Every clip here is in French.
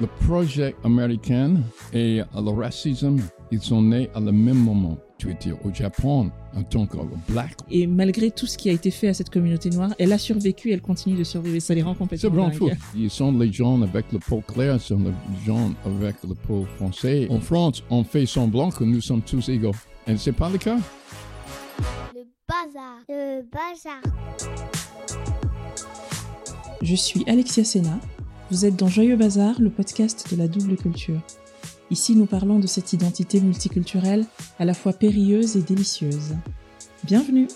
Le projet américain et le racisme, ils sont nés à le même moment. Tu étais au Japon en tant que black. Et malgré tout ce qui a été fait à cette communauté noire, elle a survécu, elle continue de survivre. Ça les rend complètement C'est fou. Ils sont les gens avec le peau claire, ils sont les gens avec le peau foncé. En France, on fait semblant que nous sommes tous égaux. Et c'est pas le cas? Le bazar. Le bazar. Je suis Alexia Sena. Vous êtes dans Joyeux Bazar, le podcast de la double culture. Ici, nous parlons de cette identité multiculturelle à la fois périlleuse et délicieuse. Bienvenue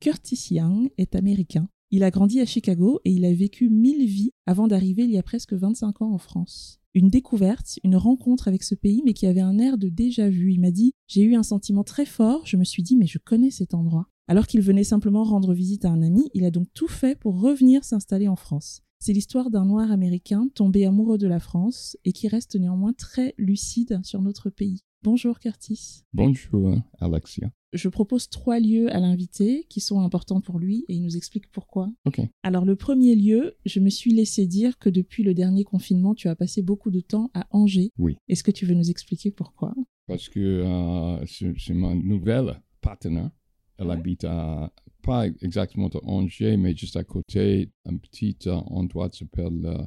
Curtis Young est américain. Il a grandi à Chicago et il a vécu mille vies avant d'arriver il y a presque 25 ans en France. Une découverte, une rencontre avec ce pays, mais qui avait un air de déjà vu. Il m'a dit J'ai eu un sentiment très fort, je me suis dit, mais je connais cet endroit. Alors qu'il venait simplement rendre visite à un ami, il a donc tout fait pour revenir s'installer en France. C'est l'histoire d'un noir américain tombé amoureux de la France et qui reste néanmoins très lucide sur notre pays. Bonjour Curtis. Bonjour, Alexia. Je propose trois lieux à l'invité qui sont importants pour lui et il nous explique pourquoi. Ok. Alors le premier lieu, je me suis laissé dire que depuis le dernier confinement, tu as passé beaucoup de temps à Angers. Oui. Est-ce que tu veux nous expliquer pourquoi? Parce que euh, c'est ma nouvelle partenaire. Elle Ouais. habite à, pas exactement à Angers, mais juste à côté, un petit euh, endroit qui s'appelle euh,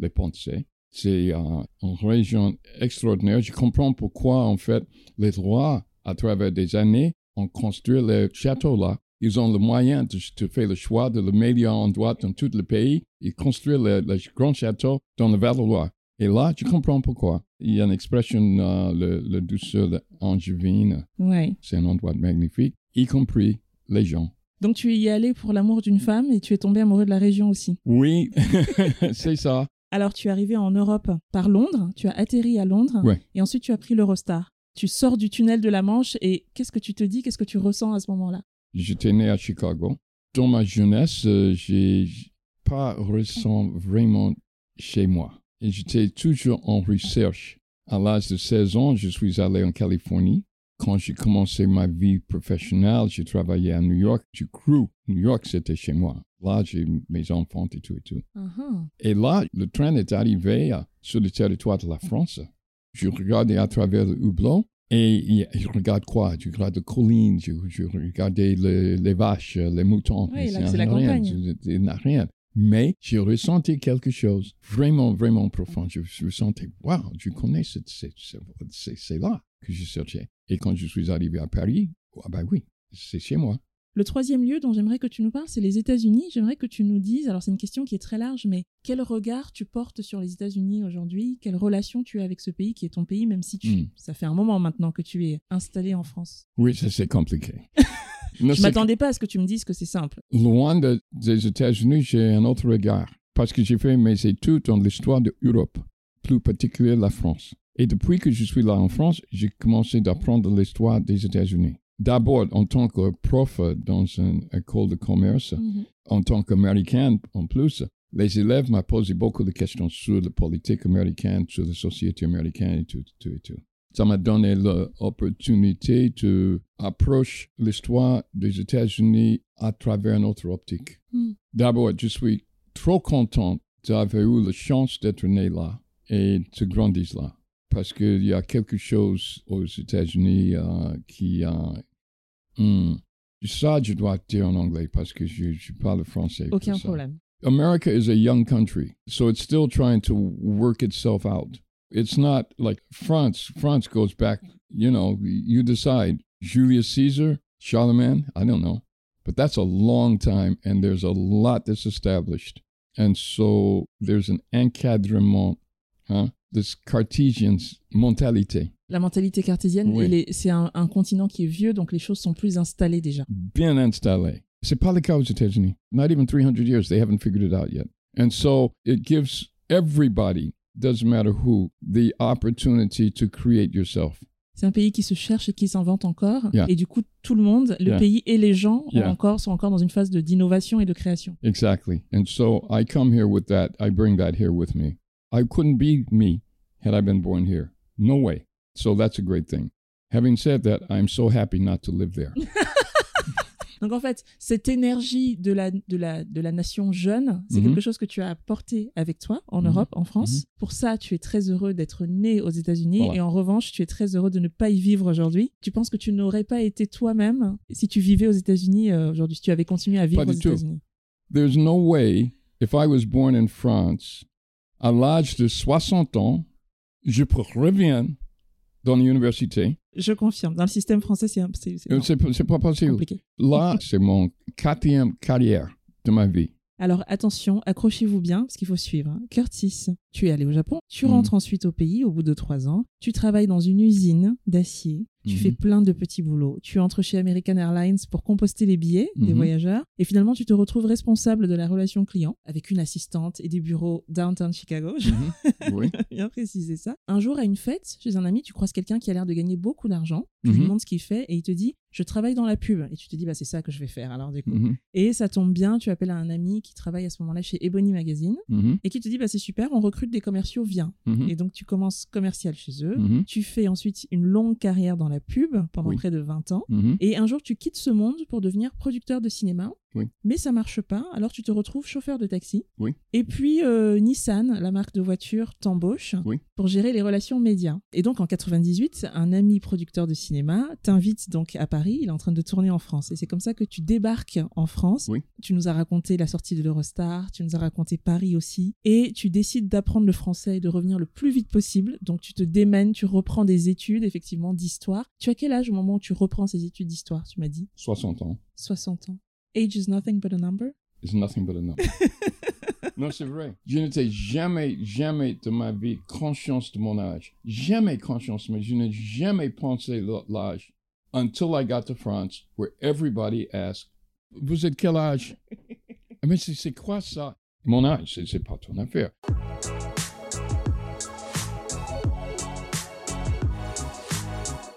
Les Poncets. C'est euh, une région extraordinaire. Je comprends pourquoi, en fait, les rois, à travers des années, ont construit le château là. Ils ont le moyen de, de faire le choix de le meilleur endroit dans tout le pays et construire le, le grand château dans le Val-de-Loire. Et là, je comprends pourquoi. Il y a une expression, euh, le, le douceur de angevine, Ouais. c'est un endroit magnifique, y compris les gens. Donc tu y es allé pour l'amour d'une femme et tu es tombé amoureux de la région aussi. Oui, c'est ça. Alors tu es arrivé en Europe par Londres, tu as atterri à Londres Ouais. et ensuite tu as pris l'Eurostar. Tu sors du tunnel de la Manche et qu'est-ce que tu te dis, qu'est-ce que tu ressens à ce moment-là? J'étais né à Chicago. Dans ma jeunesse, euh, j'ai pas ressenti vraiment chez moi. J'étais toujours en recherche. À l'âge de 16 ans, je suis allé en Californie. Quand j'ai commencé ma vie professionnelle, j'ai travaillé à New York. J'ai cru New York, c'était chez moi. Là, j'ai mes enfants et tout et tout. Uh-huh. Et là, le train est arrivé euh, sur le territoire de la France. Je regardais à travers le hublot et je regarde quoi? Je regarde les collines, je, je regardais le- les vaches, les moutons. Oui, c'est la rien, campagne. Il n'y a rien. Mais j'ai ressenti quelque chose vraiment, vraiment profond. Je, je ressentais, waouh, je connais c'est là que je cherchais. Et quand je suis arrivé à Paris, ah ben oui, c'est chez moi. Le troisième lieu dont j'aimerais que tu nous parles, c'est les États-Unis. J'aimerais que tu nous dises, alors c'est une question qui est très large, mais quel regard tu portes sur les États-Unis aujourd'hui? Quelle relation tu as avec ce pays qui est ton pays, même si tu, Hmm. ça fait un moment maintenant que tu es installé en France? Oui, ça c'est compliqué. Non, Je m'attendais pas à ce que tu me dises que c'est simple. Loin de- des États-Unis, j'ai un autre regard. Parce que j'ai fait mes études dans l'histoire de l'Europe, plus particulièrement la France. Et depuis que je suis là en France, j'ai commencé d'apprendre l'histoire des États-Unis. D'abord en tant que prof dans une école de commerce, Mhm. en tant qu'Américain en plus, les élèves m'ont posé beaucoup de questions sur la politique américaine, sur la société américaine et tout, tout et tout. Ça m'a donné l'opportunité d'approcher l'histoire des États-Unis à travers notre optique. Hmm. D'abord, je suis trop content d'avoir eu la chance d'être né là et de grandir là. Parce qu'il y a quelque chose aux États-Unis euh, qui... euh, hmm, ça, je dois dire en anglais parce que je, je parle français. Aucun problème. America is a young country, so it's still trying to work itself out. It's not like France. France goes back, you know, you decide. Julius Caesar, Charlemagne, I don't know. But that's a long time, and there's a lot that's established. And so there's an encadrement, huh? This Cartesian mentality. La mentalité cartésienne, Oui. c'est un, un continent qui est vieux, donc les choses sont plus installées déjà. bien installé. C'est pas le cas aux États-Unis. Not even 300 years, they haven't figured it out yet. And so it gives everybody, doesn't matter who, the opportunity to create yourself. C'est un pays qui se cherche et qui s'invente encore. Yeah. Et du coup, tout le monde, le Yeah. pays et les gens Yeah. encore, sont encore dans une phase de- d'innovation et de création. Exactly. And so I come here with that. I bring that here with me. I couldn't be me had I been born here. No way. So that's a great thing. Having said that, I'm so happy not to live there. Donc en fait, cette énergie de la, de la, de la nation jeune, c'est Mhm. quelque chose que tu as apporté avec toi en Mhm. Europe, en France. Mhm. Pour ça, tu es très heureux d'être né aux États-Unis Voilà. et en revanche, tu es très heureux de ne pas y vivre aujourd'hui. Tu penses que tu n'aurais pas été toi-même si tu vivais aux États-Unis euh, aujourd'hui, si tu avais continué à vivre Pas aux. États-Unis? There's no way, if I was born in France, à l'âge de 60 ans, je reviens dans l'université. Je confirme. Dans le système français, c'est Euh, C'est pas possible. compliqué. Là, c'est mon quatrième carrière de ma vie. Alors attention, accrochez-vous bien, parce qu'il faut suivre. hein. Curtis, tu es allé au Japon, tu Mhm. rentres ensuite au pays au bout de trois ans, tu travailles dans une usine d'acier, tu Mhm. fais plein de petits boulots, tu entres chez American Airlines pour composter les billets des Mhm. voyageurs, et finalement tu te retrouves responsable de la relation client, avec une assistante et des bureaux downtown Chicago, Mhm. Oui. bien préciser ça. Un jour à une fête, chez un ami, tu croises quelqu'un qui a l'air de gagner beaucoup d'argent, tu lui Mhm. demandes ce qu'il fait, et il te dit, je travaille dans la pub, et tu te dis, bah c'est ça que je vais faire alors du coup. Mhm. Et ça tombe bien, tu appelles à un ami qui travaille à ce moment-là chez Ebony Magazine Mhm. et qui te dit bah c'est super, on recrute des commerciaux, viens. Mhm. Et donc tu commences commercial chez eux. Mhm. Tu fais ensuite une longue carrière dans la pub pendant Oui. près de 20 ans. Mhm. Et un jour, tu quittes ce monde pour devenir producteur de cinéma. Oui. Mais ça marche pas, alors tu te retrouves chauffeur de taxi. Oui. Et puis euh, Nissan, la marque de voiture, t'embauche Oui. pour gérer les relations médias. Et donc en 98, un ami producteur de cinéma t'invite donc à Paris, il est en train de tourner en France. Et c'est comme ça que tu débarques en France. Tu nous as raconté la sortie de l'Eurostar, tu nous as raconté Paris aussi. Et tu décides d'apprendre le français et de revenir le plus vite possible. Donc tu te démènes, tu reprends des études effectivement d'histoire. Tu as quel âge au moment où tu reprends ces études d'histoire, tu m'as dit? 60 ans. 60 ans. Age is nothing but a number. It's nothing but a number. non, c'est vrai. Je n'étais jamais, jamais de ma vie conscience de mon âge. Jamais conscience, mais je n'ai jamais pensé l'âge. Until I got to France, where everybody asked, Vous êtes quel âge? Eh mais c'est c'est quoi ça? Mon âge, c'est- c'est pas ton affaire.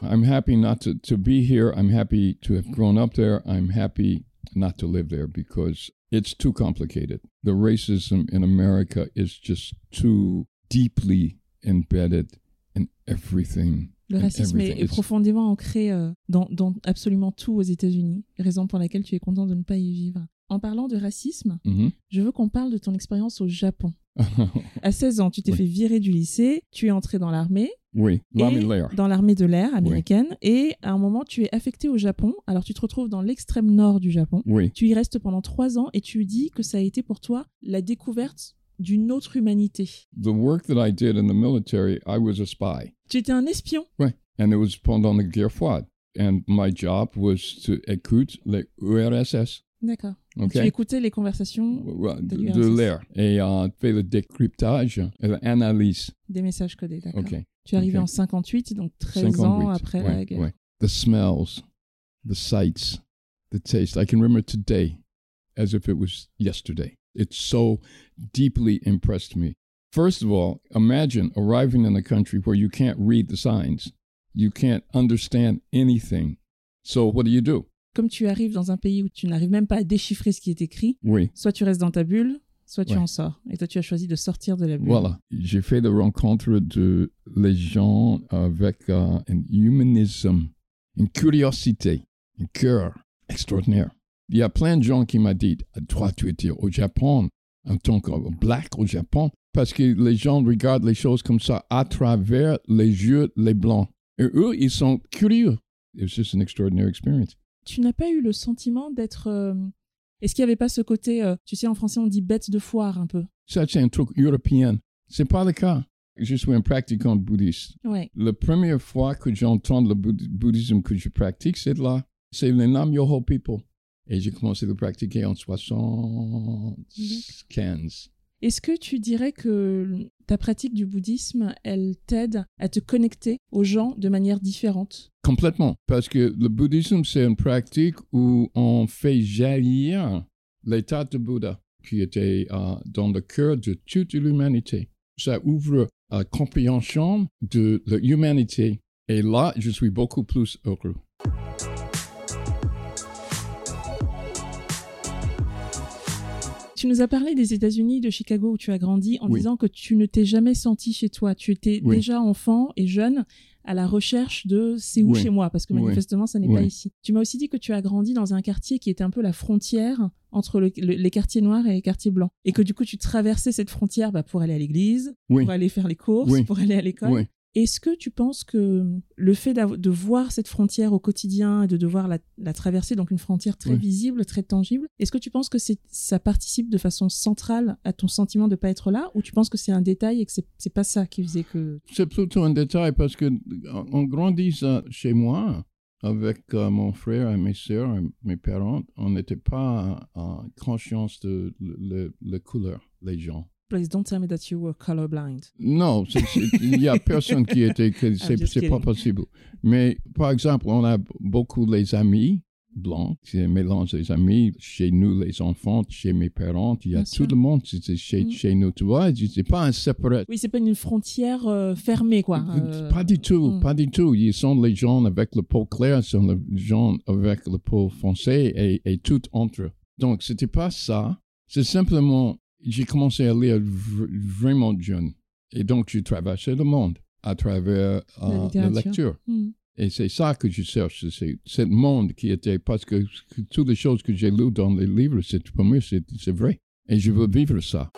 I'm happy not to, to be here. I'm happy to have grown up there. I'm happy not to live there because it's too complicated. The racism in America is just too deeply embedded in everything. Le racisme est, everything. est It's- profondément ancré euh, dans, dans absolument tout aux États-Unis, raison pour laquelle tu es content de ne pas y vivre. En parlant de racisme, Mhm. je veux qu'on parle de ton expérience au Japon. À 16 ans, tu t'es Oui. fait virer du lycée, tu es entré dans l'armée, oui, l'armée et- de l'air. dans l'armée de l'air américaine, et à un moment, tu es affecté au Japon. Alors, tu te retrouves dans l'extrême nord du Japon. Oui, Tu y restes pendant trois ans et tu dis que ça a été pour toi la découverte d'une autre humanité. the work that I did in the military, I was a spy. Tu étais un espion. And it was pendant la guerre froide. And my job was to écouter les URSS. D'accord. Tu Okay? écoutais les conversations de l'air. Et euh, fait le décryptage et l'analyse. des messages codés, d'accord. Tu es arrivé Ok. en 58, donc 13 ans 58, après ouais, la guerre. ouais. The smells, the sights, the taste. I can remember today as if it was yesterday. It so deeply impressed me. First of all, imagine arriving in a country where you can't read the signs, you can't understand anything. So, what do you do? Comme tu arrives dans un pays où tu n'arrives même pas à déchiffrer ce qui est écrit, Oui, soit tu restes dans ta bulle, soit tu Ouais. en sors. Et toi, tu as choisi de sortir de la bulle. voilà. J'ai fait des rencontres de les gens avec euh, un humanisme, une curiosité, un cœur extraordinaire. Il y a plein de gens qui m'ont dit, toi, tu étais au Japon, en tant que black au Japon, parce que les gens regardent les choses comme ça à travers les yeux les blancs. Et eux, ils sont curieux. Was just an extraordinary experience. Tu n'as pas eu le sentiment d'être... euh, Est-ce qu'il n'y avait pas ce côté, euh, tu sais, en français, on dit bête de foire un peu? Ça, c'est un truc européen. C'est pas le cas. Je suis un pratiquant bouddhiste. Ouais. La première fois que j'entends le boud- bouddhisme que je pratique, c'est là. C'est le Nam Yoho People. Et j'ai commencé à le pratiquer en 75. Est-ce que tu dirais que ta pratique du bouddhisme, elle t'aide à te connecter aux gens de manière différente? Complètement. Parce que le bouddhisme, c'est une pratique où on fait jaillir l'état de Bouddha qui était euh, dans le cœur de toute l'humanité. Ça ouvre la compréhension de l'humanité. Et là, je suis beaucoup plus heureux. Tu nous as parlé des États-Unis, de Chicago où tu as grandi, en Oui. disant que tu ne t'es jamais senti chez toi. Tu étais Oui. déjà enfant et jeune à la recherche de c'est où Oui. chez moi, parce que manifestement, ça n'est pas ici. Tu m'as aussi dit que tu as grandi dans un quartier qui était un peu la frontière entre le- le- les quartiers noirs et les quartiers blancs. Et que du coup, tu traversais cette frontière bah, pour aller à l'église, pour aller faire les courses, pour aller à l'école. Est-ce que tu penses que le fait de voir cette frontière au quotidien et de devoir la, la traverser, donc une frontière très visible, très tangible, est-ce que tu penses que ça participe de façon centrale à ton sentiment de pas être là ou tu penses que c'est un détail et que c'est, pas ça qui faisait que... C'est plutôt un détail parce que en grandissant chez moi, avec euh, mon frère et mes sœurs et mes parents, on n'était pas en conscience de le couleur, les gens. Please don't tell me that you were colorblind. Non, il n'y a personne qui était. C'est pas possible. Mais par exemple, on a beaucoup les amis blancs, c'est un mélange des amis. Chez nous, les enfants, chez mes parents, il y a Bien tout sûr. le monde chez, Mm. chez nous. Tu vois, c'est pas un séparé. Oui, c'est pas une frontière euh, fermée, quoi. Euh, Pas du tout, hmm. pas du tout. Ils sont les gens avec le peau claire, sont les gens avec le peau foncé et, et tout entre eux. Donc, c'était pas ça. C'est simplement, j'ai commencé à lire vraiment jeune. Et donc, j'ai traversé le monde à travers La euh, la lecture. Hmm. Et c'est ça que je cherche, c'est ce monde qui était, parce que, que toutes les choses que j'ai lues dans les livres, c'est pour moi, c'est vrai. Et je veux vivre ça.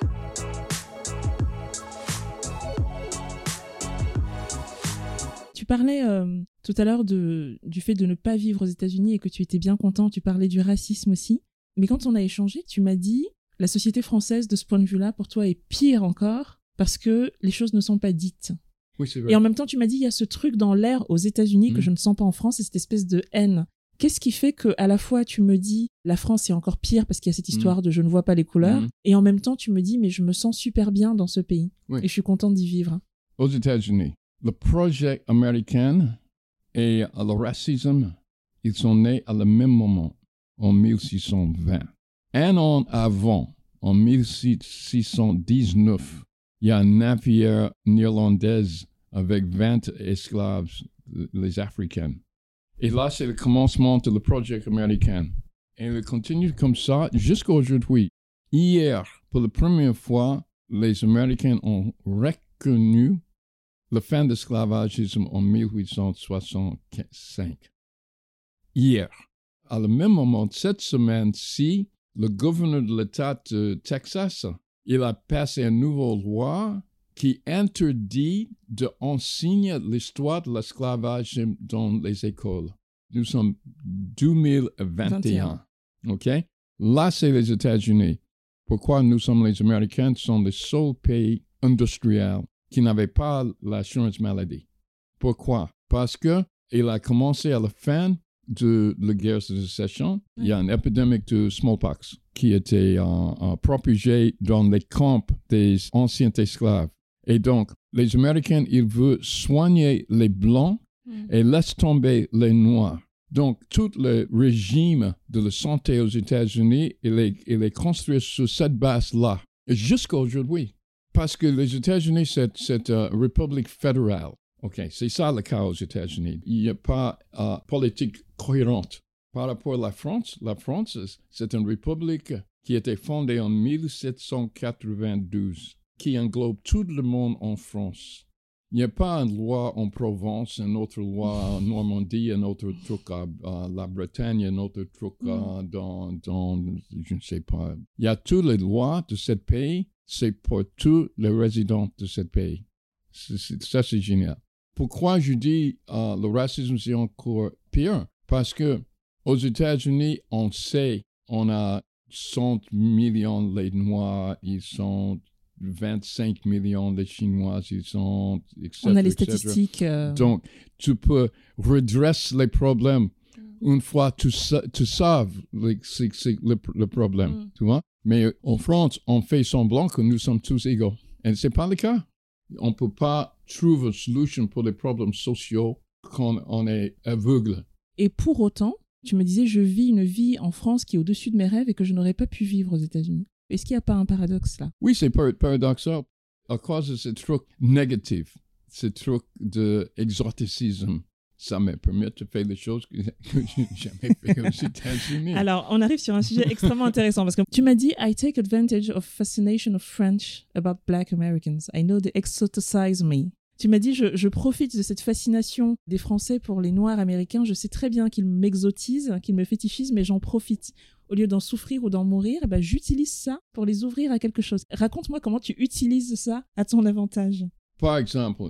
Tu parlais euh, tout à l'heure du fait de ne pas vivre aux États-Unis et que tu étais bien content. Tu parlais du racisme aussi. Mais quand on a échangé, tu m'as dit la société française, de ce point de vue-là, pour toi, est pire encore parce que les choses ne sont pas dites. Oui, Et en même temps, tu m'as dit il y a ce truc dans l'air aux États-Unis que Mhm. je ne sens pas en France, c'est cette espèce de haine. Qu'est-ce qui fait que à la fois tu me dis la France est encore pire parce qu'il y a cette histoire de je ne vois pas les couleurs, Mhm. et en même temps tu me dis mais je me sens super bien dans ce pays Oui. et je suis contente d'y vivre. aux États-Unis, le projet américain et le racisme, ils sont nés à le même moment, en 1620. Un an avant, en 1619, il y a un navire néerlandais avec 20 esclaves, les Africains. Et là, c'est le commencement de le projet américain. Et il continue comme ça jusqu'à aujourd'hui. Hier, pour la première fois, les Américains ont reconnu la fin de l'esclavagisme en 1865. Hier, à le même moment, cette semaine-ci, le gouverneur de l'État de Texas, il a passé une nouvelle loi qui interdit d'enseigner l'histoire de l'esclavage dans les écoles. Nous sommes 2021. OK? Là, c'est les États-Unis. Pourquoi nous sommes les Américains? Sont les seuls pays industriels qui n'avaient pas l'assurance maladie. Pourquoi? Parce que il a commencé à la fin de la guerre de sécession, il y a une épidémie de smallpox qui était euh, euh, propagée dans les camps des anciens esclaves. Et donc, les Américains, ils veulent soigner les Blancs et laissent tomber les Noirs. Donc, tout le régime de la santé aux États-Unis, il est, il est construit sur cette base-là, et jusqu'à aujourd'hui. Parce que les États-Unis, c'est c'est une république fédérale. OK, c'est ça le cas aux États-Unis. Il n'y a pas de politique cohérente. Par rapport à la France, la France, c'est une république qui a été fondée en 1792, qui englobe tout le monde en France. Il n'y a pas une loi en Provence, une autre loi en Normandie, un autre truc à, à la Bretagne, un autre truc à- dans, dans, je ne sais pas. Il y a toutes les lois de ce pays, c'est pour tous les résidents de ce pays. Ça, c'est génial. Pourquoi je dis euh, le racisme, c'est encore pire? Parce que aux États-Unis, on sait, on a 100 millions les Noirs, ils sont 25 millions les Chinois, ils sont, etc. On a les etc. statistiques. euh, Donc, tu peux redresser les problèmes une fois tu, tu saves le, le, le problème, Mm. tu vois? Mais en France, on fait semblant que nous sommes tous égaux. Et ce n'est pas le cas. On ne peut pas trouver une solution pour les problèmes sociaux quand on est aveugle. Et pour autant, tu me disais, je vis une vie en France qui est au-dessus de mes rêves et que je n'aurais pas pu vivre aux États-Unis. Est-ce qu'il n'y a pas un paradoxe là? Oui, c'est par- paradoxal à cause de ce truc négatif, ce truc d'exoticisme. Ça me permet de faire des choses que, que je n'ai jamais fait aux États-Unis. Alors, on arrive sur un sujet extrêmement intéressant parce que tu m'as dit I take advantage of fascination of French about black Americans. I know they exoticize me. Tu m'as dit, je, profite de cette fascination des Français pour les Noirs américains. Je sais très bien qu'ils m'exotisent, qu'ils me fétichisent, mais j'en profite. Au lieu d'en souffrir ou d'en mourir, eh ben, j'utilise ça pour les ouvrir à quelque chose. Raconte-moi comment tu utilises ça à ton avantage. Par exemple,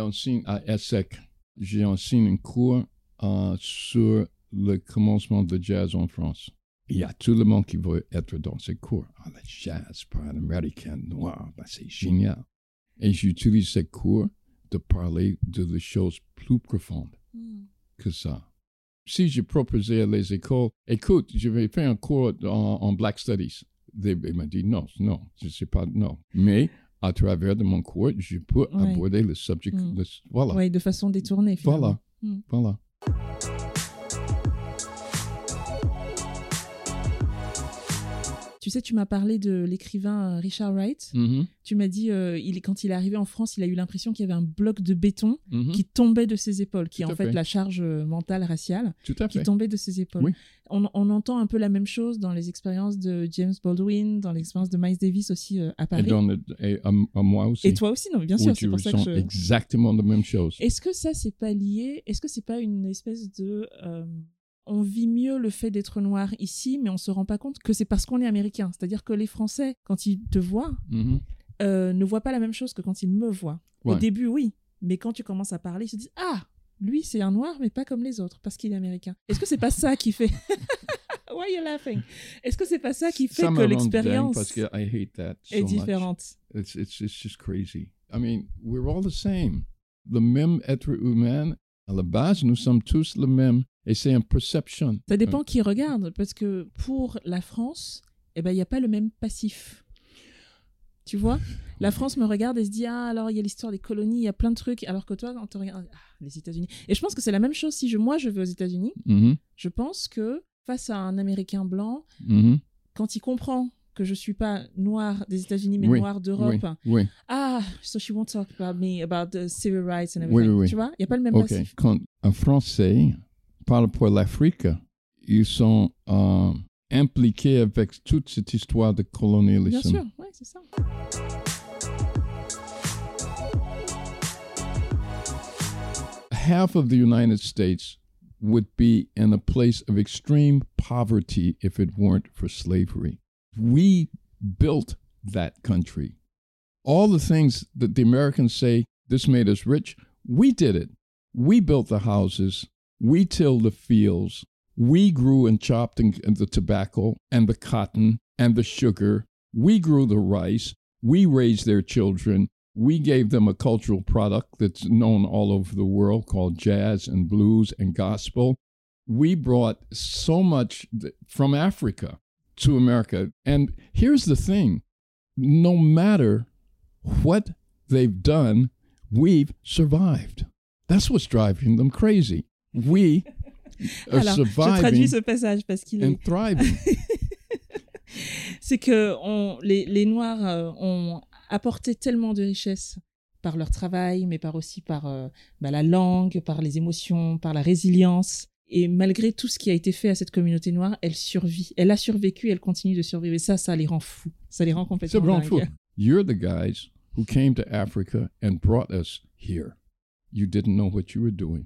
enseigné à ESSEC, j'ai enseigné un cours euh, sur le commencement de jazz en France. Il y a tout le monde qui veut être dans ce cours. Ah, le jazz par un américain noir, ben, c'est génial. Et j'utilise ce cours de parler de les choses plus profondes que ça. Si je proposais à les écoles, écoute, je vais faire un cours en, en Black Studies, ils m'ont dit non, non, je ne sais pas, non. Mais à travers de mon cours, je peux Ouais. aborder le sujet. Mm. le- voilà, Oui, de façon détournée. finalement. voilà, Mm. voilà. Tu sais, tu m'as parlé de l'écrivain euh, Richard Wright. Mhm, Tu m'as dit, euh, il, quand il est arrivé en France, il a eu l'impression qu'il y avait un bloc de béton mhm. qui tombait de ses épaules, qui est en fait, fait. la charge euh, mentale raciale Tout à qui fait. tombait de ses épaules. Oui. On, on entend un peu la même chose dans les expériences de James Baldwin, dans l'expérience de Miles Davis aussi euh, à Et, Paris. dans le- et à, à moi aussi. Et toi aussi, non, bien sûr, c'est pour ça que ressens je... exactement la même chose. Est-ce que ça, c'est pas lié Est-ce que c'est pas une espèce de. euh, on vit mieux le fait d'être noir ici, mais on se rend pas compte que c'est parce qu'on est américain. C'est-à-dire que les Français, quand ils te voient, Mhm. euh, ne voient pas la même chose que quand ils me voient. Au début, oui. Mais quand tu commences à parler, ils se disent Ah, lui, c'est un noir, mais pas comme les autres, parce qu'il est américain. Est-ce que c'est pas ça qui fait. Why are you laughing? Est-ce que c'est pas ça qui fait Ça que l'expérience Parce que I hate that so est much. différente? It's, it's, it's just crazy. I mean, we're all the same. Le même être humain, à la base, nous sommes tous le même. Et c'est une perception. Ça dépend qui regarde, parce que pour la France, eh ben, il n'y a pas le même passif. Tu vois? La France me regarde et se dit Ah, alors il y a l'histoire des colonies, il y a plein de trucs. Alors que toi, quand tu regardes ah, les États-Unis. Et je pense que c'est la même chose si je, moi je vais aux États-Unis. Mhm, Je pense que face à un Américain blanc, mhm. quand il comprend que je suis pas noir des États-Unis, mais Oui, noir d'Europe, Oui, oui. ah, so she won't talk about me, about the civil rights and everything. Tu vois? Il n'y a pas le même OK. passif. Quand un Français parle pour l'Afrique, ils sont euh, impliqués avec toute cette histoire de colonialisme. Bien sûr, ouais, c'est ça. half of the United States would be in a place of extreme poverty if it weren't for slavery. We built that country. All the things that the Americans say, this made us rich, we did it. We built the houses, we tilled the fields, we grew and chopped the tobacco and the cotton and the sugar, we grew the rice, we raised their children, we gave them a cultural product that's known all over the world called jazz and blues and gospel. We brought so much from Africa to America. And here's the thing no matter what they've done, we've survived. That's what's driving them crazy. We are Alors, je traduis ce passage parce qu'il est c'est que on, les, les Noirs euh, ont apporté tellement de richesses par leur travail, mais par aussi par euh, bah, la langue, par les émotions, par la résilience. Et malgré tout ce qui a été fait à cette communauté noire, elle survit. Elle a survécu, elle continue de survivre. Et ça, ça les rend fous. Ça les rend complètement dingues. food. You're the guys who came to Africa and brought us here. You didn't know what you were doing.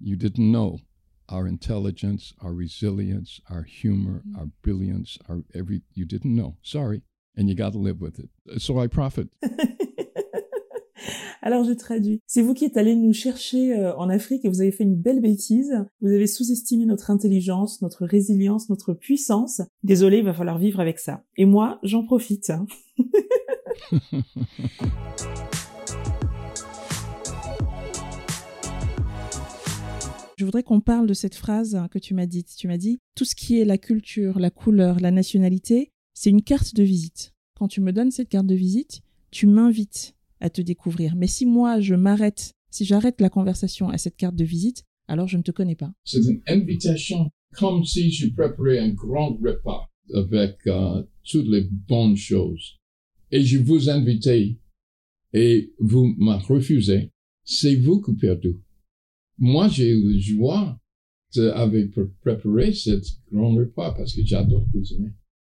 You didn't know our intelligence, our resilience, our humor, our brilliance, our every. You didn't know. Sorry, and you got to live with it. So I profit. Alors je traduis. C'est vous qui êtes allé nous chercher euh, en Afrique et vous avez fait une belle bêtise. Vous avez sous-estimé notre intelligence, notre résilience, notre puissance. Désolé, il va falloir vivre avec ça. Et moi, j'en profite. Je voudrais qu'on parle de cette phrase que tu m'as dite. Tu m'as dit, tout ce qui est la culture, la couleur, la nationalité, c'est une carte de visite. Quand tu me donnes cette carte de visite, tu m'invites à te découvrir. Mais si moi, je m'arrête, si j'arrête la conversation à cette carte de visite, alors je ne te connais pas. C'est une invitation comme si je préparais un grand repas avec euh, toutes les bonnes choses. Et je vous invite et vous m'avez refusé. C'est vous qui perdez. Moi, j'ai eu la joie d'avoir préparé cet grand repas parce que j'adore cuisiner.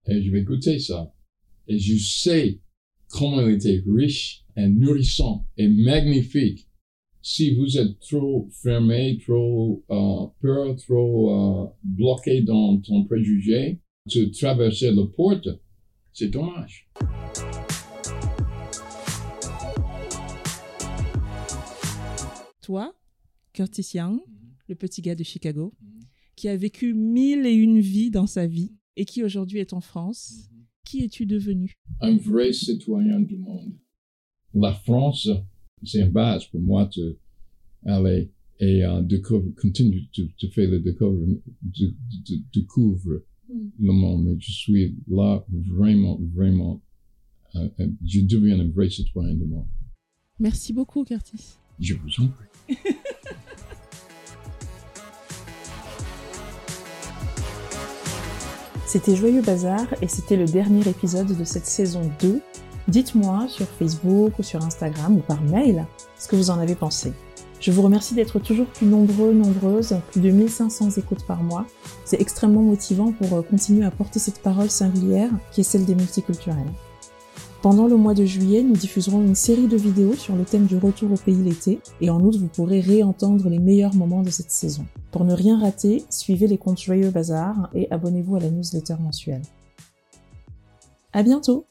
Et je vais goûter ça. Et je sais comment il était riche et nourrissant et magnifique. Si vous êtes trop fermé, trop euh, peur, trop euh, bloqué dans ton préjugé, de traverser la porte, c'est dommage. Toi, Curtis Young, le petit gars de Chicago, qui a vécu mille et une vies dans sa vie et qui aujourd'hui est en France, qui es-tu devenu? Un vrai citoyen du monde. La France, c'est une base pour moi de aller et euh, découvrir, continuer de, faire le découvrir, de, de, découvrir le monde. Mais je suis là vraiment, vraiment, euh, euh, je deviens un vrai citoyen du monde. Merci beaucoup, Curtis. Je vous en prie. C'était Joyeux Bazar et c'était le dernier épisode de cette saison 2. Dites-moi sur Facebook ou sur Instagram ou par mail ce que vous en avez pensé. Je vous remercie d'être toujours plus nombreux, nombreuses, plus de 1500 écoutes par mois. C'est extrêmement motivant pour euh, continuer à porter cette parole singulière qui est celle des multiculturels. Pendant le mois de juillet, nous diffuserons une série de vidéos sur le thème du retour au pays l'été, et en août, vous pourrez réentendre les meilleurs moments de cette saison. Pour ne rien rater, suivez les comptes Joyeux Bazar et abonnez-vous à la newsletter mensuelle. À bientôt!